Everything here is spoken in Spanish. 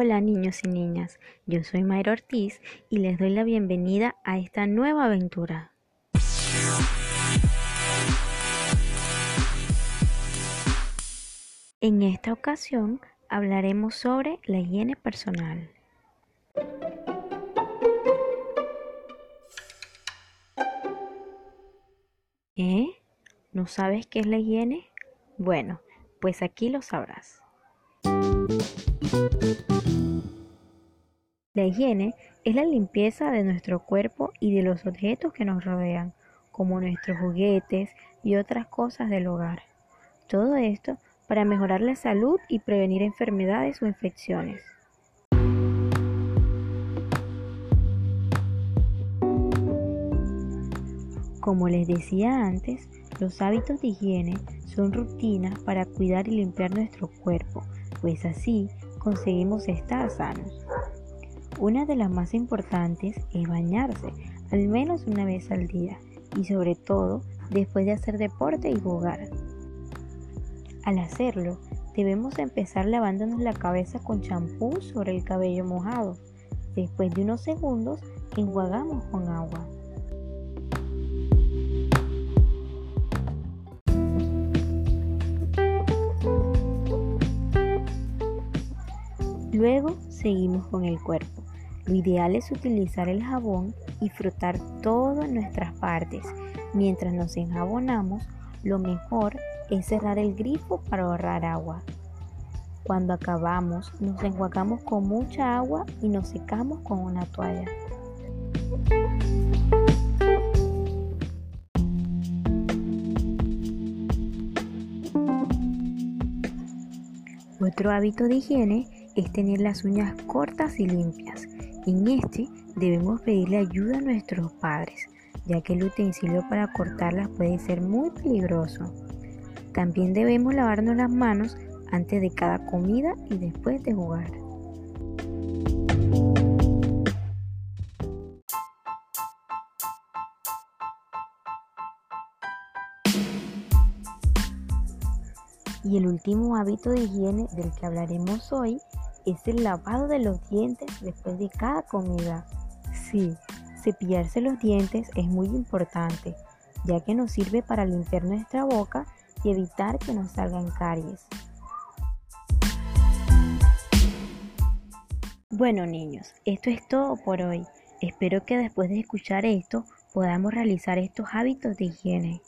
Hola niños y niñas, yo soy Mayra Ortiz y les doy la bienvenida a esta nueva aventura. En esta ocasión hablaremos sobre la higiene personal. ¿Eh? ¿No sabes qué es la higiene? Bueno, pues aquí lo sabrás. La higiene es la limpieza de nuestro cuerpo y de los objetos que nos rodean, como nuestros juguetes y otras cosas del hogar. Todo esto para mejorar la salud y prevenir enfermedades o infecciones. Como les decía antes, los hábitos de higiene son rutinas para cuidar y limpiar nuestro cuerpo, pues así conseguimos estar sanos. Una de las más importantes es bañarse, al menos una vez al día, y sobre todo después de hacer deporte y jugar. Al hacerlo, debemos empezar lavándonos la cabeza con champú sobre el cabello mojado. Después de unos segundos, enjuagamos con agua. Luego seguimos con el cuerpo. Lo ideal es utilizar el jabón y frotar todas nuestras partes. Mientras nos enjabonamos, lo mejor es cerrar el grifo para ahorrar agua. Cuando acabamos, nos enjuagamos con mucha agua y nos secamos con una toalla. Otro hábito de higiene es tener las uñas cortas y limpias. En este debemos pedirle ayuda a nuestros padres, ya que el utensilio para cortarlas puede ser muy peligroso. También debemos lavarnos las manos antes de cada comida y después de jugar. Y el último hábito de higiene del que hablaremos hoy es el lavado de los dientes después de cada comida. Sí, cepillarse los dientes es muy importante, ya que nos sirve para limpiar nuestra boca y evitar que nos salgan caries. Bueno niños, esto es todo por hoy. Espero que después de escuchar esto podamos realizar estos hábitos de higiene.